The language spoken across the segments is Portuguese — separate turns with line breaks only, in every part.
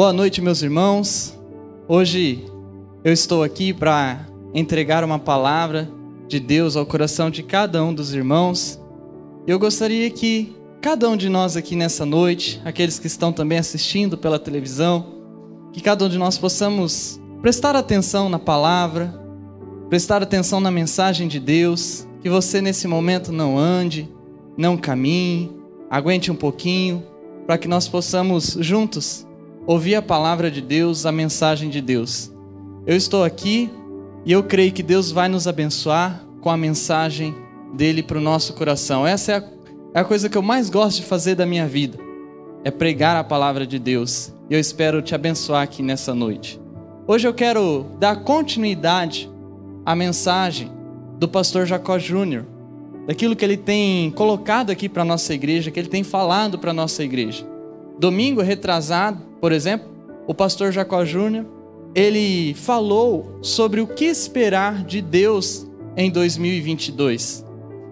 Boa noite, meus irmãos. Hoje eu estou aqui para entregar uma palavra de Deus ao coração de cada um dos irmãos. Eu gostaria que cada um de nós aqui nessa noite, aqueles que estão também assistindo pela televisão, que cada um de nós possamos prestar atenção na palavra, prestar atenção na mensagem de Deus, que você nesse momento não ande, não caminhe, aguente um pouquinho, para que nós possamos juntos ouvir a palavra de Deus, a mensagem de Deus. Eu estou aqui e eu creio que Deus vai nos abençoar com a mensagem dele para o nosso coração. Essa é a, é a coisa que eu mais gosto de fazer da minha vida, é pregar a palavra de Deus. E eu espero te abençoar aqui nessa noite. Hoje eu quero dar continuidade à mensagem do pastor Jacó Júnior, daquilo que ele tem colocado aqui para nossa igreja, que ele tem falado para nossa igreja. Domingo retrasado, por exemplo, o pastor Jacó Júnior, ele falou sobre o que esperar de Deus em 2022.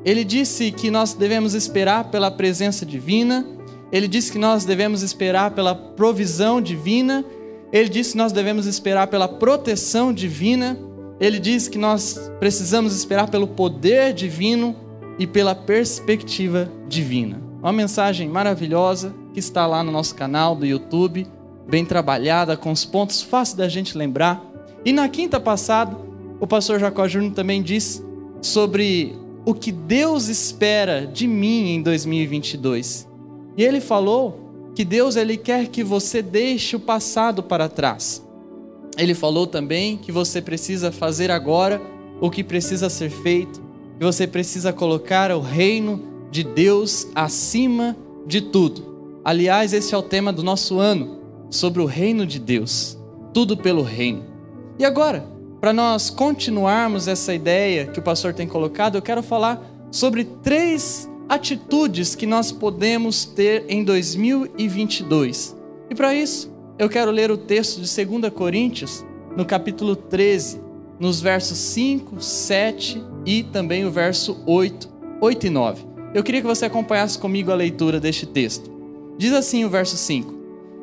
Ele disse que nós devemos esperar pela presença divina, ele disse que nós devemos esperar pela provisão divina, ele disse que nós devemos esperar pela proteção divina, ele disse que nós precisamos esperar pelo poder divino e pela perspectiva divina. Uma mensagem maravilhosa que está lá no nosso canal do YouTube bem trabalhada, com os pontos fáceis da gente lembrar. E na quinta passada, o pastor Jacó Júnior também disse sobre o que Deus espera de mim em 2022. E ele falou que Deus ele quer que você deixe o passado para trás. Ele falou também que você precisa fazer agora o que precisa ser feito, que você precisa colocar o reino de Deus acima de tudo. Aliás, esse é o tema do nosso ano sobre o reino de Deus, tudo pelo reino. E agora, para nós continuarmos essa ideia que o pastor tem colocado, eu quero falar sobre três atitudes que nós podemos ter em 2022. E para isso, eu quero ler o texto de 2 Coríntios, no capítulo 13, nos versos 5, 7 e também o verso 8, 8 e 9. Eu queria que você acompanhasse comigo a leitura deste texto. Diz assim o verso 5: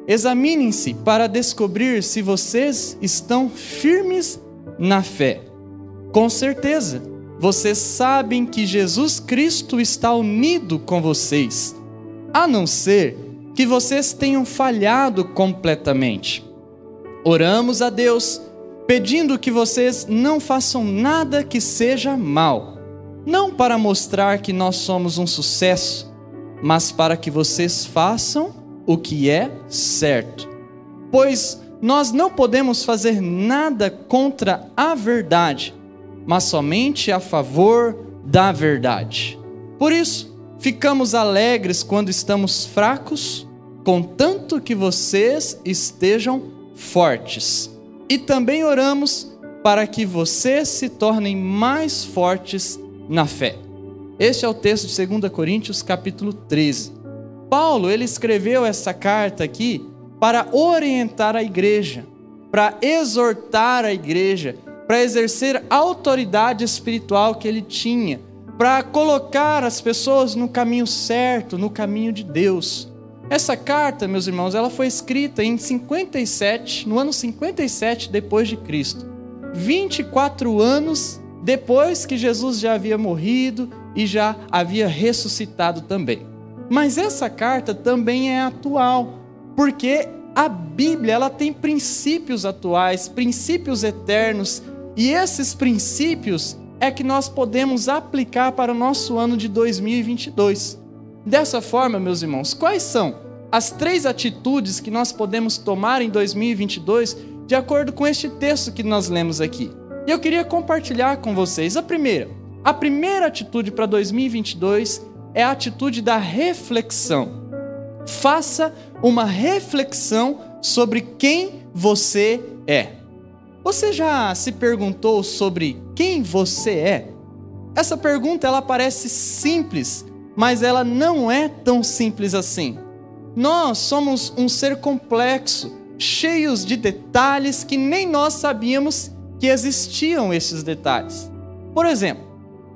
Examinem-se para descobrir se vocês estão firmes na fé. Com certeza, vocês sabem que Jesus Cristo está unido com vocês, a não ser que vocês tenham falhado completamente. Oramos a Deus, pedindo que vocês não façam nada que seja mal, não para mostrar que nós somos um sucesso, mas para que vocês façam o que é certo. Pois nós não podemos fazer nada contra a verdade, mas somente a favor da verdade. Por isso, ficamos alegres quando estamos fracos, contanto que vocês estejam fortes. E também oramos para que vocês se tornem mais fortes na fé. Este é o texto de 2 Coríntios, capítulo 13. Paulo, ele escreveu essa carta aqui para orientar a igreja, para exortar a igreja, para exercer a autoridade espiritual que ele tinha, para colocar as pessoas no caminho certo, no caminho de Deus. Essa carta, meus irmãos, ela foi escrita em 57, no ano 57 depois de Cristo. 24 anos depois que Jesus já havia morrido e já havia ressuscitado também. Mas essa carta também é atual, porque a Bíblia ela tem princípios atuais, princípios eternos, e esses princípios é que nós podemos aplicar para o nosso ano de 2022. Dessa forma, meus irmãos, quais são as três atitudes que nós podemos tomar em 2022 de acordo com este texto que nós lemos aqui? E eu queria compartilhar com vocês a primeira. A primeira atitude para 2022 é a atitude da reflexão. Faça uma reflexão sobre quem você é. Você já se perguntou sobre quem você é? Essa pergunta ela parece simples, mas ela não é tão simples assim. Nós somos um ser complexo, cheios de detalhes que nem nós sabíamos que existiam esses detalhes. Por exemplo,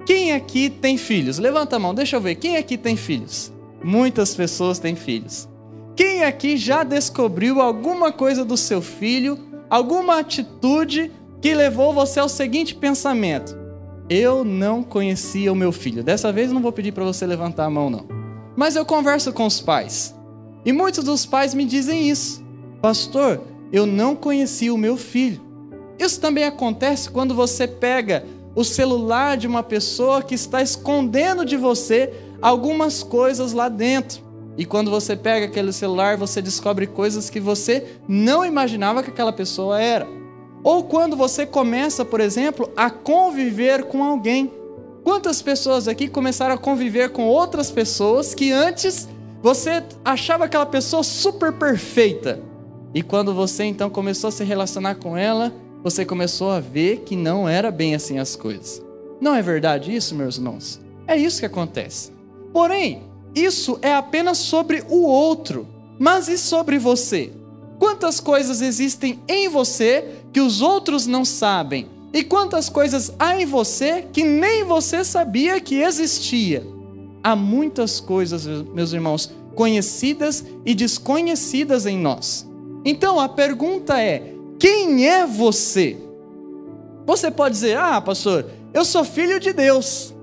quem aqui tem filhos? Levanta a mão, deixa eu ver. Quem aqui tem filhos? Muitas pessoas têm filhos. Quem aqui já descobriu alguma coisa do seu filho, alguma atitude que levou você ao seguinte pensamento: Eu não conhecia o meu filho. Dessa vez não vou pedir para você levantar a mão, não. Mas eu converso com os pais. E muitos dos pais me dizem isso: Pastor, eu não conhecia o meu filho. Isso também acontece quando você pega o celular de uma pessoa que está escondendo de você algumas coisas lá dentro. E quando você pega aquele celular, você descobre coisas que você não imaginava que aquela pessoa era. Ou quando você começa, por exemplo, a conviver com alguém. Quantas pessoas aqui começaram a conviver com outras pessoas que antes você achava aquela pessoa super perfeita? E quando você então começou a se relacionar com ela, você começou a ver que não era bem assim as coisas. Não é verdade isso, meus irmãos? É isso que acontece. Porém, isso é apenas sobre o outro. Mas e sobre você? Quantas coisas existem em você que os outros não sabem? E quantas coisas há em você que nem você sabia que existia? Há muitas coisas, meus irmãos, conhecidas e desconhecidas em nós. Então a pergunta é: quem é você? Você pode dizer, ah, pastor, eu sou filho de Deus.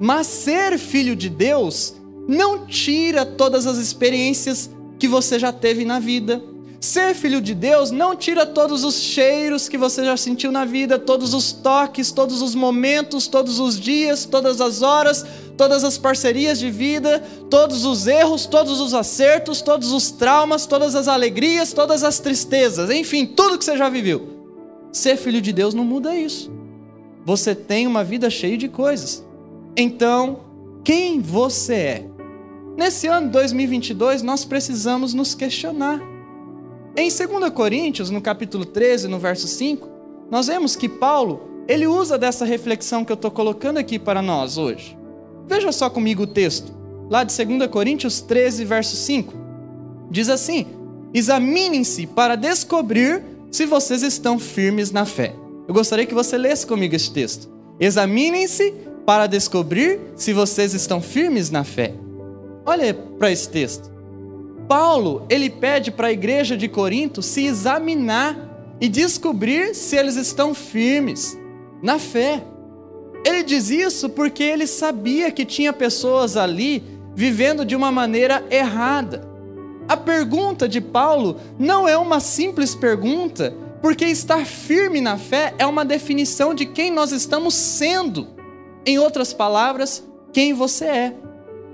Mas ser filho de Deus não tira todas as experiências que você já teve na vida. Ser filho de Deus não tira todos os cheiros que você já sentiu na vida, todos os toques, todos os momentos, todos os dias, todas as horas, todas as parcerias de vida, todos os erros, todos os acertos, todos os traumas, todas as alegrias, todas as tristezas, enfim, tudo que você já viveu. Ser filho de Deus não muda isso. Você tem uma vida cheia de coisas. Então, quem você é? Nesse ano 2022, nós precisamos nos questionar. Em 2 Coríntios, no capítulo 13, no verso 5, nós vemos que Paulo, ele usa dessa reflexão que eu estou colocando aqui para nós hoje. Veja só comigo o texto, lá de 2 Coríntios 13, verso 5. Diz assim: Examinem-se para descobrir se vocês estão firmes na fé. Eu gostaria que você lesse comigo este texto. Examinem-se para descobrir se vocês estão firmes na fé. Olha para esse texto. Paulo, ele pede para a igreja de Corinto se examinar e descobrir se eles estão firmes na fé. Ele diz isso porque ele sabia que tinha pessoas ali vivendo de uma maneira errada. A pergunta de Paulo não é uma simples pergunta, porque estar firme na fé é uma definição de quem nós estamos sendo. Em outras palavras, quem você é.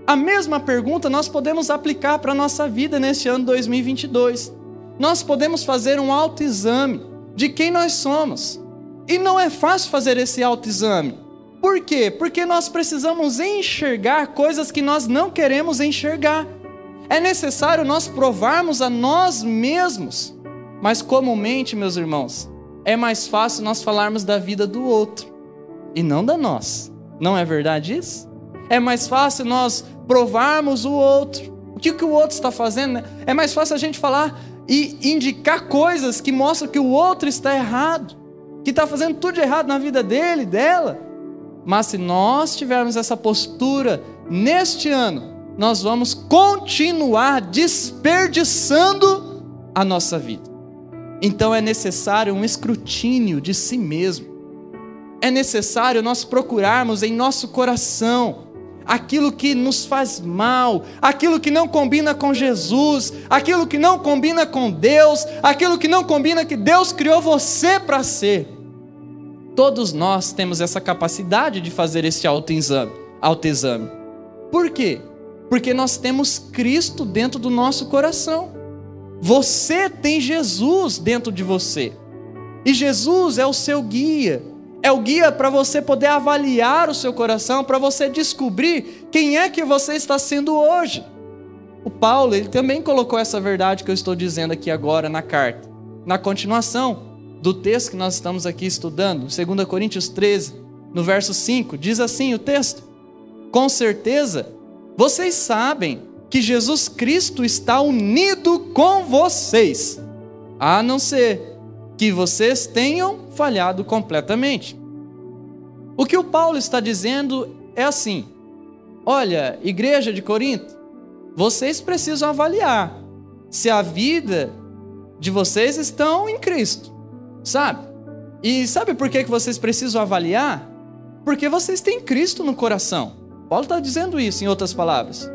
A mesma pergunta nós podemos aplicar para a nossa vida neste ano 2022. Nós podemos fazer um autoexame de quem nós somos. E não é fácil fazer esse autoexame por quê? Porque nós precisamos enxergar coisas que nós não queremos enxergar. É necessário nós provarmos a nós mesmos. Mas comumente, meus irmãos, é mais fácil nós falarmos da vida do outro e não da nós. Não é verdade isso? É mais fácil nós provarmos o outro. O que, que o outro está fazendo? Né? É mais fácil a gente falar e indicar coisas que mostram que o outro está errado, que está fazendo tudo errado na vida dele, dela. Mas se nós tivermos essa postura neste ano, nós vamos continuar desperdiçando a nossa vida. Então é necessário um escrutínio de si mesmo. É necessário nós procurarmos em nosso coração aquilo que nos faz mal, aquilo que não combina com Jesus, aquilo que não combina com Deus, aquilo que não combina que Deus criou você para ser. Todos nós temos essa capacidade de fazer esse autoexame. autoexame. Por quê? Porque nós temos Cristo dentro do nosso coração. Você tem Jesus dentro de você. E Jesus é o seu guia. É o guia para você poder avaliar o seu coração, para você descobrir quem é que você está sendo hoje. O Paulo, ele também colocou essa verdade que eu estou dizendo aqui agora na carta. Na continuação, do texto que nós estamos aqui estudando, 2 Coríntios 13, no verso 5, diz assim o texto: Com certeza, vocês sabem que Jesus Cristo está unido com vocês, a não ser que vocês tenham falhado completamente. O que o Paulo está dizendo é assim: olha, igreja de Corinto, vocês precisam avaliar se a vida de vocês estão em Cristo, sabe? E sabe por que vocês precisam avaliar? Porque vocês têm Cristo no coração. Paulo está dizendo isso em outras palavras.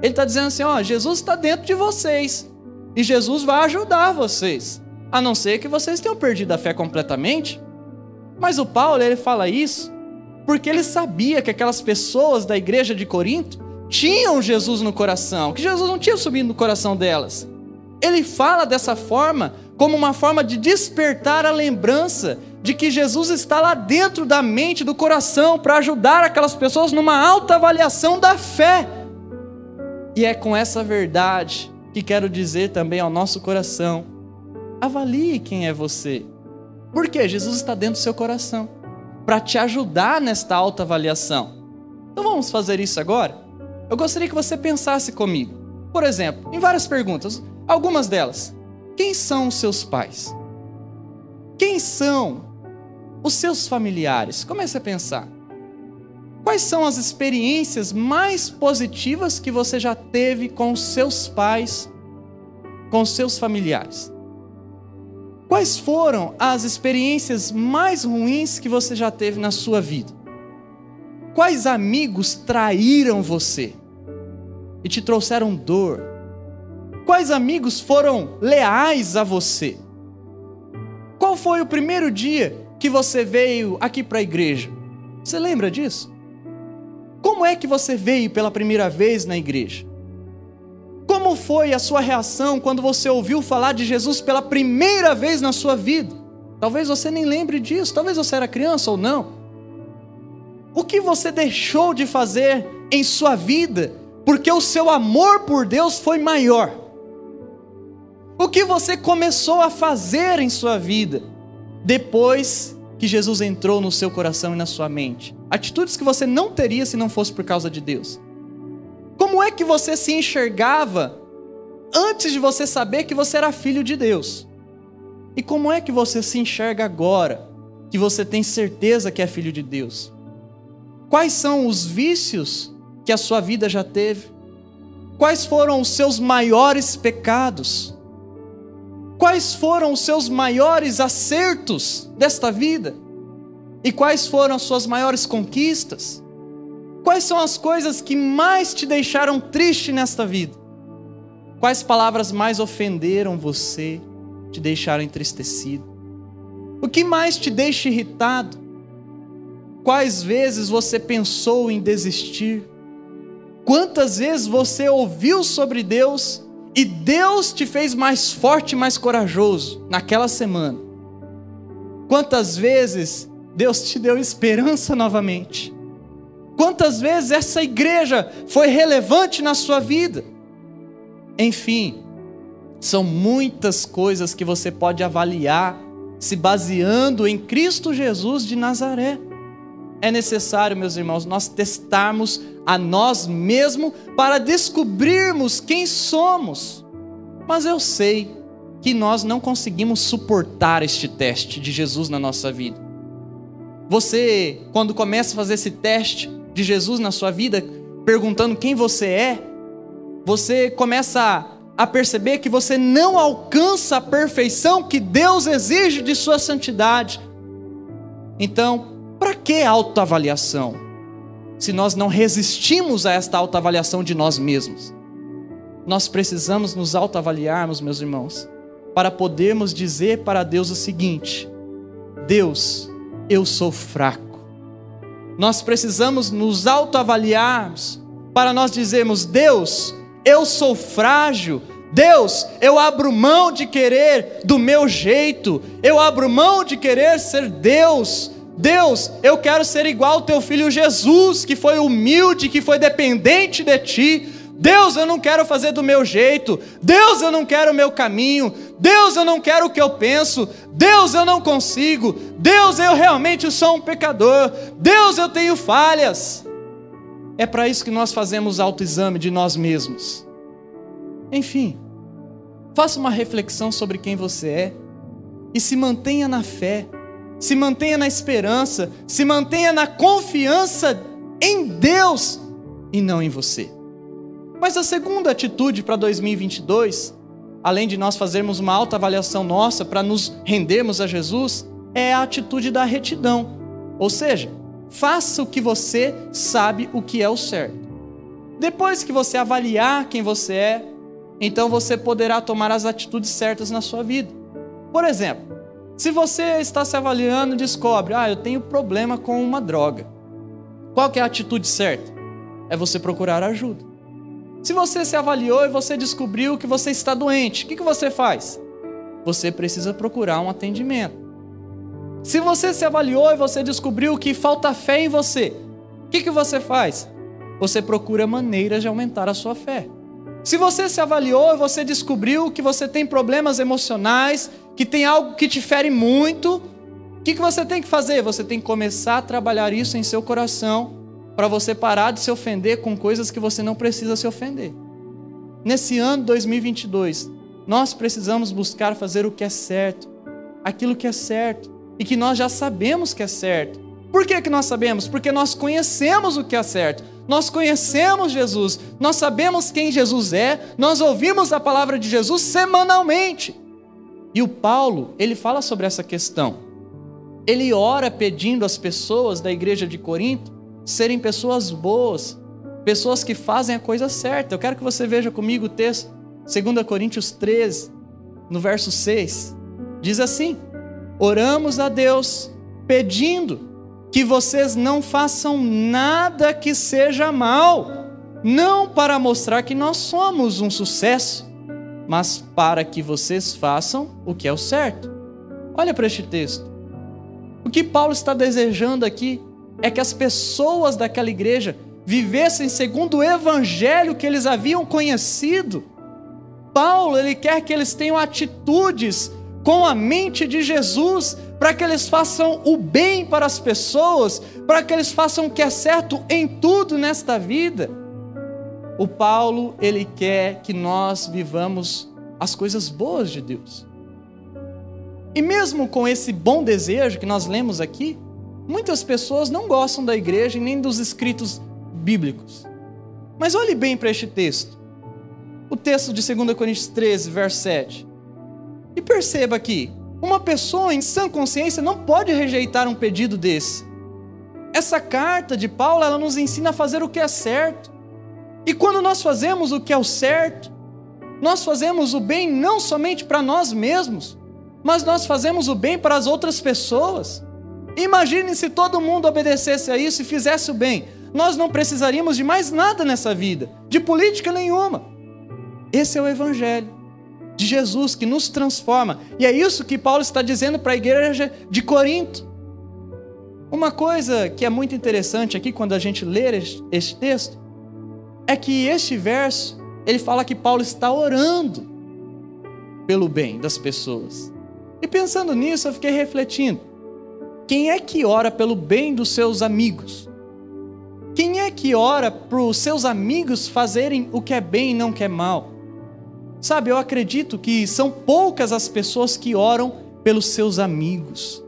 Ele está dizendo assim: ó, Jesus está dentro de vocês e Jesus vai ajudar vocês, a não ser que vocês tenham perdido a fé completamente. Mas o Paulo ele fala isso porque ele sabia que aquelas pessoas da igreja de Corinto tinham Jesus no coração, que Jesus não tinha subido no coração delas. Ele fala dessa forma como uma forma de despertar a lembrança de que Jesus está lá dentro da mente, do coração, para ajudar aquelas pessoas numa alta avaliação da fé. E é com essa verdade que quero dizer também ao nosso coração: avalie quem é você. Porque Jesus está dentro do seu coração para te ajudar nesta alta avaliação. Então vamos fazer isso agora? Eu gostaria que você pensasse comigo. Por exemplo, em várias perguntas, algumas delas. Quem são os seus pais? Quem são os seus familiares? Comece a pensar. Quais são as experiências mais positivas que você já teve com seus pais, com seus familiares? Quais foram as experiências mais ruins que você já teve na sua vida? Quais amigos traíram você e te trouxeram dor? Quais amigos foram leais a você? Qual foi o primeiro dia que você veio aqui para a igreja? Você lembra disso? Como é que você veio pela primeira vez na igreja? Como foi a sua reação quando você ouviu falar de Jesus pela primeira vez na sua vida? Talvez você nem lembre disso, talvez você era criança ou não. O que você deixou de fazer em sua vida porque o seu amor por Deus foi maior? O que você começou a fazer em sua vida depois que Jesus entrou no seu coração e na sua mente? Atitudes que você não teria se não fosse por causa de Deus. Como é que você se enxergava antes de você saber que você era filho de Deus? E como é que você se enxerga agora que você tem certeza que é filho de Deus? Quais são os vícios que a sua vida já teve? Quais foram os seus maiores pecados? Quais foram os seus maiores acertos desta vida? E quais foram as suas maiores conquistas? Quais são as coisas que mais te deixaram triste nesta vida? Quais palavras mais ofenderam você, te deixaram entristecido? O que mais te deixa irritado? Quais vezes você pensou em desistir? Quantas vezes você ouviu sobre Deus e Deus te fez mais forte e mais corajoso naquela semana? Quantas vezes Deus te deu esperança novamente? Quantas vezes essa igreja foi relevante na sua vida? Enfim, são muitas coisas que você pode avaliar se baseando em Cristo Jesus de Nazaré. É necessário, meus irmãos, nós testarmos a nós mesmos para descobrirmos quem somos. Mas eu sei que nós não conseguimos suportar este teste de Jesus na nossa vida. Você, quando começa a fazer esse teste, de Jesus na sua vida, perguntando quem você é, você começa a perceber que você não alcança a perfeição que Deus exige de sua santidade. Então, para que autoavaliação? Se nós não resistimos a esta autoavaliação de nós mesmos. Nós precisamos nos autoavaliarmos, meus irmãos, para podermos dizer para Deus o seguinte: Deus, eu sou fraco nós precisamos nos autoavaliarmos para nós dizermos: Deus, eu sou frágil. Deus, eu abro mão de querer do meu jeito, eu abro mão de querer ser Deus. Deus, eu quero ser igual ao teu filho Jesus, que foi humilde, que foi dependente de ti. Deus, eu não quero fazer do meu jeito. Deus, eu não quero o meu caminho. Deus, eu não quero o que eu penso. Deus, eu não consigo. Deus, eu realmente sou um pecador. Deus, eu tenho falhas. É para isso que nós fazemos autoexame de nós mesmos. Enfim, faça uma reflexão sobre quem você é e se mantenha na fé, se mantenha na esperança, se mantenha na confiança em Deus e não em você. Mas a segunda atitude para 2022 além de nós fazermos uma alta avaliação nossa para nos rendermos a Jesus, é a atitude da retidão. Ou seja, faça o que você sabe o que é o certo. Depois que você avaliar quem você é, então você poderá tomar as atitudes certas na sua vida. Por exemplo, se você está se avaliando e descobre, ah, eu tenho problema com uma droga. Qual é a atitude certa? É você procurar ajuda. Se você se avaliou e você descobriu que você está doente, o que, que você faz? Você precisa procurar um atendimento. Se você se avaliou e você descobriu que falta fé em você, o que, que você faz? Você procura maneiras de aumentar a sua fé. Se você se avaliou e você descobriu que você tem problemas emocionais, que tem algo que te fere muito, o que, que você tem que fazer? Você tem que começar a trabalhar isso em seu coração para você parar de se ofender com coisas que você não precisa se ofender. Nesse ano 2022, nós precisamos buscar fazer o que é certo, aquilo que é certo e que nós já sabemos que é certo. Por que, que nós sabemos? Porque nós conhecemos o que é certo. Nós conhecemos Jesus, nós sabemos quem Jesus é, nós ouvimos a palavra de Jesus semanalmente. E o Paulo, ele fala sobre essa questão. Ele ora pedindo às pessoas da igreja de Corinto serem pessoas boas, pessoas que fazem a coisa certa. Eu quero que você veja comigo o texto, 2 Coríntios 13, no verso 6. Diz assim: Oramos a Deus pedindo que vocês não façam nada que seja mal, não para mostrar que nós somos um sucesso, mas para que vocês façam o que é o certo. Olha para este texto. O que Paulo está desejando aqui é que as pessoas daquela igreja vivessem segundo o evangelho que eles haviam conhecido. Paulo, ele quer que eles tenham atitudes com a mente de Jesus, para que eles façam o bem para as pessoas, para que eles façam o que é certo em tudo nesta vida. O Paulo, ele quer que nós vivamos as coisas boas de Deus. E mesmo com esse bom desejo que nós lemos aqui, muitas pessoas não gostam da igreja e nem dos escritos bíblicos. Mas olhe bem para este texto. O texto de 2 Coríntios 13, verso 7. E perceba aqui, uma pessoa em sã consciência não pode rejeitar um pedido desse. Essa carta de Paulo, ela nos ensina a fazer o que é certo. E quando nós fazemos o que é o certo, nós fazemos o bem não somente para nós mesmos, mas nós fazemos o bem para as outras pessoas. Imagine se todo mundo obedecesse a isso e fizesse o bem. Nós não precisaríamos de mais nada nessa vida, de política nenhuma. Esse é o Evangelho de Jesus que nos transforma. E é isso que Paulo está dizendo para a igreja de Corinto. Uma coisa que é muito interessante aqui quando a gente lê este texto é que este verso ele fala que Paulo está orando pelo bem das pessoas. E pensando nisso, eu fiquei refletindo: quem é que ora pelo bem dos seus amigos? Quem é que ora para os seus amigos fazerem o que é bem e não o que é mal? Sabe, eu acredito que são poucas as pessoas que oram pelos seus amigos.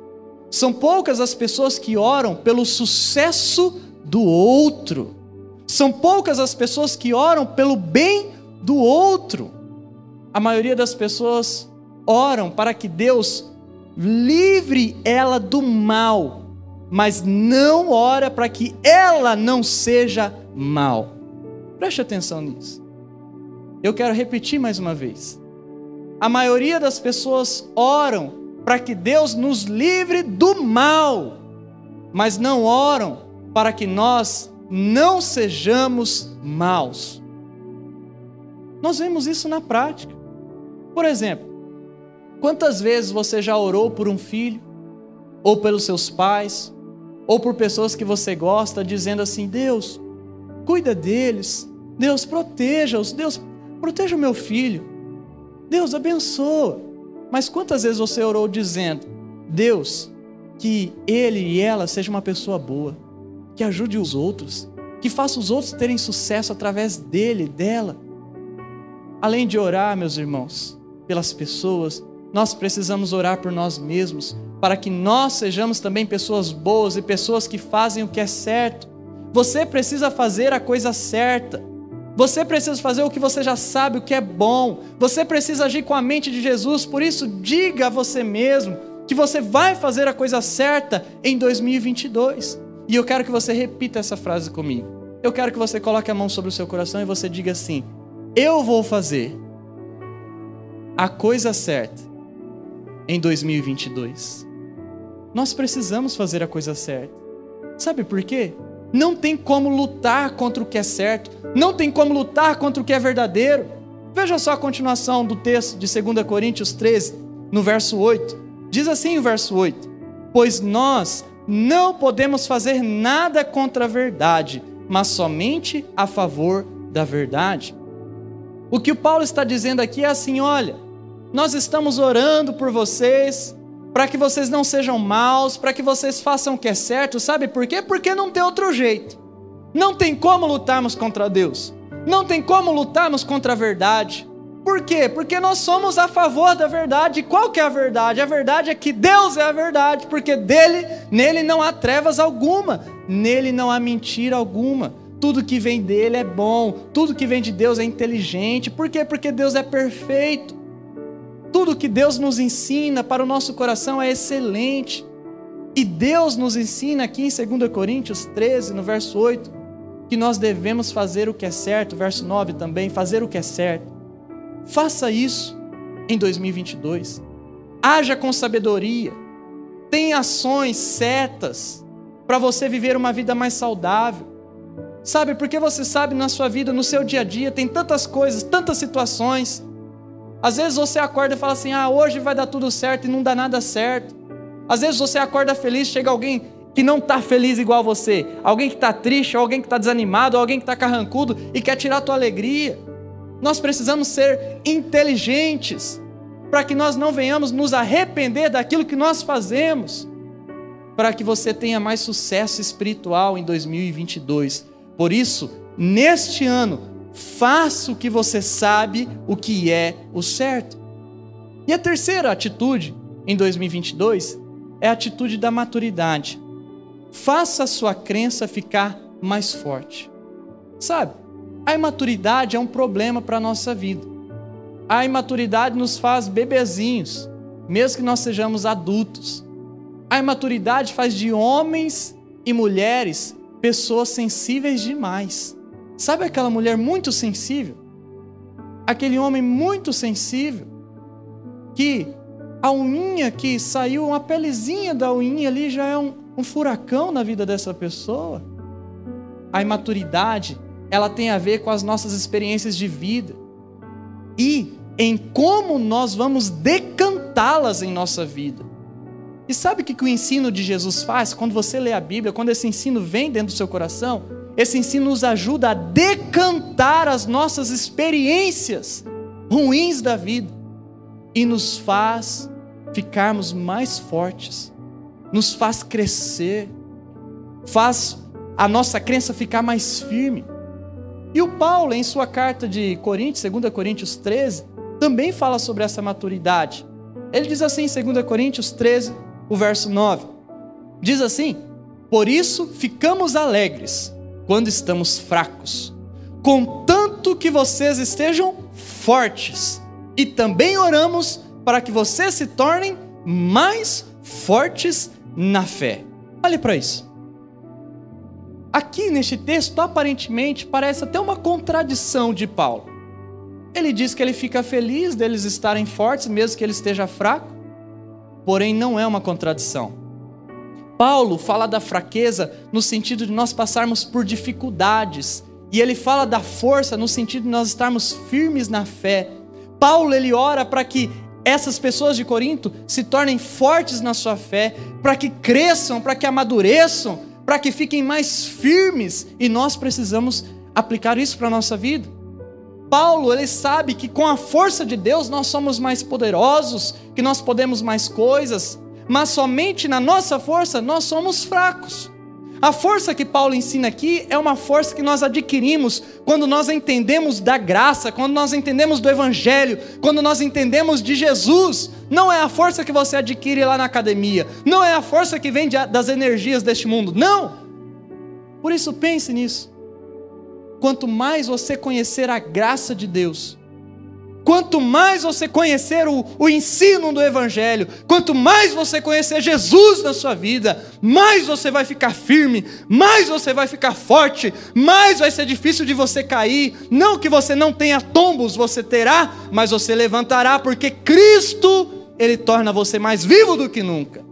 São poucas as pessoas que oram pelo sucesso do outro. São poucas as pessoas que oram pelo bem do outro. A maioria das pessoas oram para que Deus livre ela do mal, mas não ora para que ela não seja mal. Preste atenção nisso. Eu quero repetir mais uma vez. A maioria das pessoas oram para que Deus nos livre do mal, mas não oram para que nós não sejamos maus. Nós vemos isso na prática. Por exemplo, quantas vezes você já orou por um filho, ou pelos seus pais, ou por pessoas que você gosta, dizendo assim: Deus, cuida deles, Deus proteja-os, Deus proteja o meu filho. Deus abençoa. Mas quantas vezes você orou dizendo: Deus, que ele e ela seja uma pessoa boa, que ajude os outros, que faça os outros terem sucesso através dele, dela. Além de orar, meus irmãos, pelas pessoas, nós precisamos orar por nós mesmos, para que nós sejamos também pessoas boas e pessoas que fazem o que é certo. Você precisa fazer a coisa certa. Você precisa fazer o que você já sabe, o que é bom. Você precisa agir com a mente de Jesus. Por isso, diga a você mesmo que você vai fazer a coisa certa em 2022. E eu quero que você repita essa frase comigo. Eu quero que você coloque a mão sobre o seu coração e você diga assim: Eu vou fazer a coisa certa em 2022. Nós precisamos fazer a coisa certa. Sabe por quê? Não tem como lutar contra o que é certo, não tem como lutar contra o que é verdadeiro. Veja só a continuação do texto de 2 Coríntios 13, no verso 8. Diz assim o verso 8: Pois nós não podemos fazer nada contra a verdade, mas somente a favor da verdade. O que o Paulo está dizendo aqui é assim: olha, nós estamos orando por vocês, para que vocês não sejam maus, para que vocês façam o que é certo, sabe por quê? Porque não tem outro jeito. Não tem como lutarmos contra Deus. Não tem como lutarmos contra a verdade. Por quê? Porque nós somos a favor da verdade. Qual que é a verdade? A verdade é que Deus é a verdade, porque dele, nele não há trevas alguma, nele não há mentira alguma. Tudo que vem dele é bom, tudo que vem de Deus é inteligente. Por quê? Porque Deus é perfeito. Tudo que Deus nos ensina para o nosso coração é excelente. E Deus nos ensina aqui em 2 Coríntios 13, no verso 8, que nós devemos fazer o que é certo, verso 9 também, fazer o que é certo. Faça isso em 2022. Haja com sabedoria. Tenha ações certas para você viver uma vida mais saudável. Sabe, porque você sabe na sua vida, no seu dia a dia, tem tantas coisas, tantas situações às vezes você acorda e fala assim: ah, hoje vai dar tudo certo e não dá nada certo. Às vezes você acorda feliz, chega alguém que não está feliz igual você, alguém que está triste, alguém que está desanimado, alguém que está carrancudo e quer tirar a tua alegria. Nós precisamos ser inteligentes para que nós não venhamos nos arrepender daquilo que nós fazemos, para que você tenha mais sucesso espiritual em 2022. Por isso, neste ano, Faça o que você sabe o que é o certo. E a terceira atitude em 2022 é a atitude da maturidade. Faça a sua crença ficar mais forte. Sabe, a imaturidade é um problema para a nossa vida. A imaturidade nos faz bebezinhos, mesmo que nós sejamos adultos. A imaturidade faz de homens e mulheres pessoas sensíveis demais. Sabe aquela mulher muito sensível? Aquele homem muito sensível que a unha que saiu, uma pelezinha da unha ali já é um, um furacão na vida dessa pessoa. A imaturidade, ela tem a ver com as nossas experiências de vida e em como nós vamos decantá-las em nossa vida. E sabe o que o ensino de Jesus faz? Quando você lê a Bíblia, quando esse ensino vem dentro do seu coração, esse ensino nos ajuda a decantar as nossas experiências ruins da vida e nos faz ficarmos mais fortes, nos faz crescer, faz a nossa crença ficar mais firme. E o Paulo, em sua carta de Coríntios, 2 Coríntios 13, também fala sobre essa maturidade. Ele diz assim em 2 Coríntios 13, o verso 9: diz assim: Por isso ficamos alegres quando estamos fracos, contanto que vocês estejam fortes. E também oramos para que vocês se tornem mais fortes na fé. Olhe para isso. Aqui neste texto, aparentemente, parece até uma contradição de Paulo. Ele diz que ele fica feliz deles estarem fortes, mesmo que ele esteja fraco, porém não é uma contradição. Paulo fala da fraqueza no sentido de nós passarmos por dificuldades, e ele fala da força no sentido de nós estarmos firmes na fé. Paulo ele ora para que essas pessoas de Corinto se tornem fortes na sua fé, para que cresçam, para que amadureçam, para que fiquem mais firmes, e nós precisamos aplicar isso para a nossa vida. Paulo, ele sabe que com a força de Deus nós somos mais poderosos, que nós podemos mais coisas, mas somente na nossa força nós somos fracos. A força que Paulo ensina aqui é uma força que nós adquirimos quando nós entendemos da graça, quando nós entendemos do Evangelho, quando nós entendemos de Jesus. Não é a força que você adquire lá na academia, não é a força que vem das energias deste mundo, não. Por isso pense nisso. quanto mais você conhecer a graça de Deus, quanto mais você conhecer o, o, ensino do Evangelho, quanto mais você conhecer Jesus na sua vida, mais você vai ficar firme, mais você vai ficar forte, mais vai ser difícil de você cair. Não que você não tenha tombos, você terá, mas você levantará, porque Cristo, Ele torna você mais vivo do que nunca.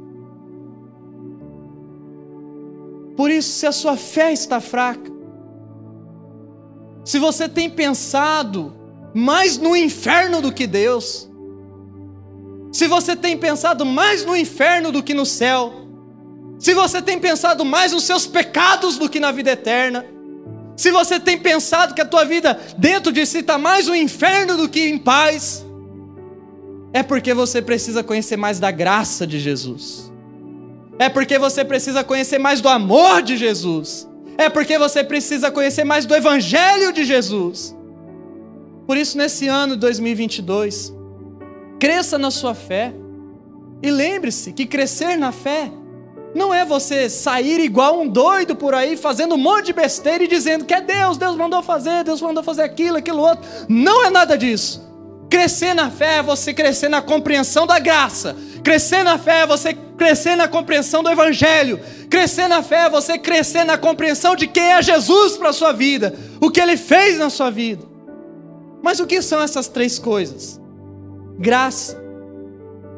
Por isso, se a sua fé está fraca, se você tem pensado mais no inferno do que Deus, se você tem pensado mais no inferno do que no céu, se você tem pensado mais nos seus pecados do que na vida eterna, se você tem pensado que a tua vida dentro de si está mais no inferno do que em paz, é porque você precisa conhecer mais da graça de Jesus, é porque você precisa conhecer mais do amor de Jesus, é porque você precisa conhecer mais do Evangelho de Jesus. Por isso, nesse ano de 2022, cresça na sua fé. E lembre-se que crescer na fé não é você sair igual um doido por aí, fazendo um monte de besteira e dizendo que é Deus, Deus mandou fazer, Deus mandou fazer aquilo, aquilo outro. Não é nada disso. Crescer na fé é você crescer na compreensão da graça. Crescer na fé é você crescer na compreensão do Evangelho. Crescer na fé é você crescer na compreensão de quem é Jesus para a sua vida, o que ele fez na sua vida. Mas o que são essas três coisas? Graça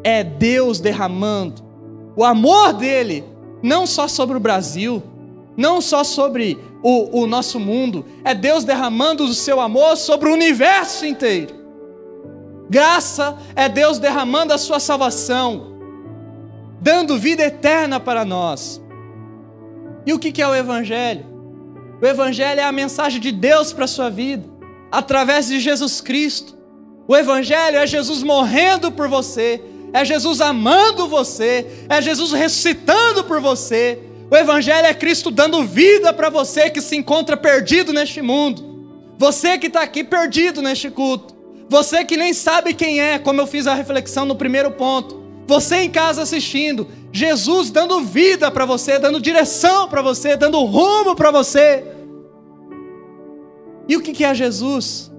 é Deus derramando o amor dele, não só sobre o Brasil, não só sobre o, o nosso mundo, é Deus derramando o seu amor sobre o universo inteiro. Graça é Deus derramando a sua salvação, dando vida eterna para nós. E o que é o Evangelho? O Evangelho é a mensagem de Deus para a sua vida através de Jesus Cristo. O Evangelho é Jesus morrendo por você, é Jesus amando você, é Jesus ressuscitando por você. O Evangelho é Cristo dando vida para você que se encontra perdido neste mundo. Você que está aqui perdido neste culto. Você que nem sabe quem é, como eu fiz a reflexão no primeiro ponto. Você em casa assistindo. Jesus dando vida para você, dando direção para você, dando rumo para você. E o que é Jesus?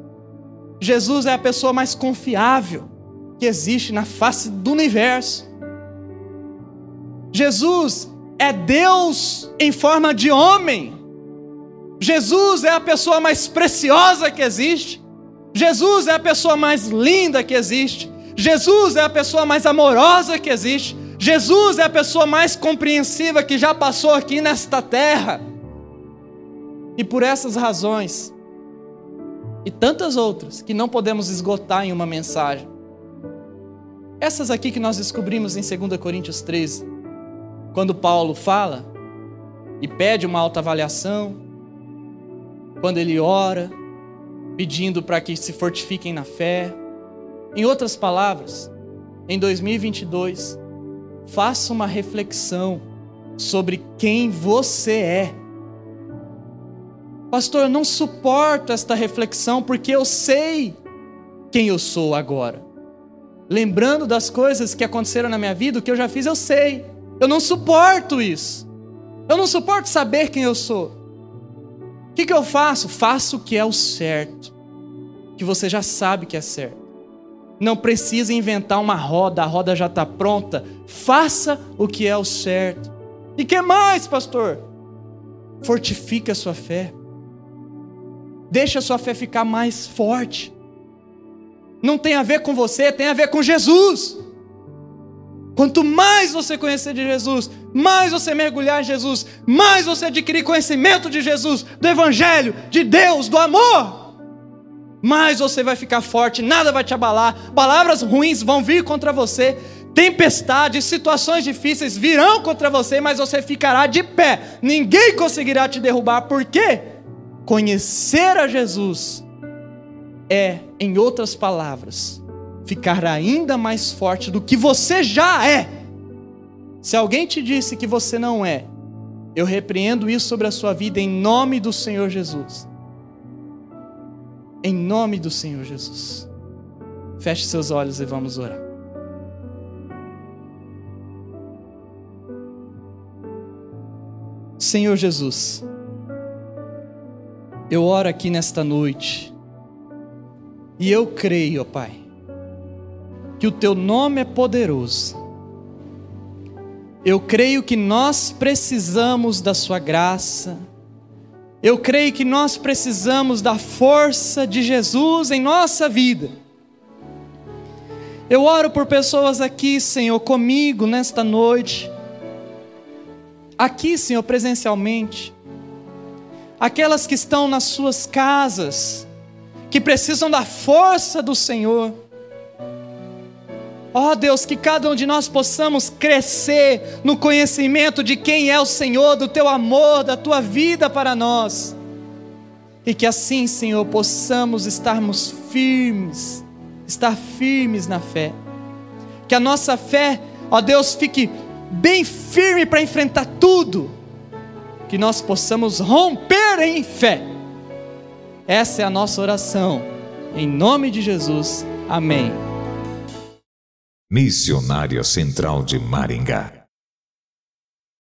Jesus é a pessoa mais confiável que existe na face do universo. Jesus é Deus em forma de homem. Jesus é a pessoa mais preciosa que existe. Jesus é a pessoa mais linda que existe. Jesus é a pessoa mais amorosa que existe. Jesus é a pessoa mais compreensiva que já passou aqui nesta terra. E por essas razões, e tantas outras que não podemos esgotar em uma mensagem. Essas aqui que nós descobrimos em 2 Coríntios 13, quando Paulo fala e pede uma autoavaliação, quando ele ora, pedindo para que se fortifiquem na fé. Em outras palavras, em 2022, faça uma reflexão sobre quem você é Pastor, eu não suporto esta reflexão porque eu sei quem eu sou agora. Lembrando das coisas que aconteceram na minha vida, o que eu já fiz, eu sei. Eu não suporto isso. Eu não suporto saber quem eu sou. O que, que eu faço? Faço o que é o certo. Que você já sabe que é certo. Não precisa inventar uma roda, a roda já está pronta. Faça o que é o certo. E que mais, pastor? Fortifique a sua fé. Deixa a sua fé ficar mais forte. Não tem a ver com você, tem a ver com Jesus. Quanto mais você conhecer de Jesus, mais você mergulhar em Jesus, mais você adquirir conhecimento de Jesus, do Evangelho, de Deus, do amor, mais você vai ficar forte, nada vai te abalar, palavras ruins vão vir contra você, tempestades, situações difíceis virão contra você, mas você ficará de pé, ninguém conseguirá te derrubar, por quê? Conhecer a Jesus é, em outras palavras, ficar ainda mais forte do que você já é. Se alguém te disse que você não é, eu repreendo isso sobre a sua vida em nome do Senhor Jesus. Em nome do Senhor Jesus. Feche seus olhos e vamos orar. Senhor Jesus, eu oro aqui nesta noite, e eu creio, ó Pai, que o Teu nome é poderoso. Eu creio que nós precisamos da Sua graça. Eu creio que nós precisamos da força de Jesus em nossa vida. Eu oro por pessoas aqui, Senhor, comigo nesta noite. Aqui, Senhor, presencialmente. Aquelas que estão nas suas casas, que precisam da força do Senhor. Ó oh, Deus, que cada um de nós possamos crescer no conhecimento de quem é o Senhor, do teu amor, da tua vida para nós. E que assim, Senhor, possamos estarmos firmes, estar firmes na fé. Que a nossa fé, ó Deus, fique bem firme para enfrentar tudo. Que nós possamos romper em fé. Essa é a nossa oração. Em nome de Jesus. Amém.
Missionária Central de Maringá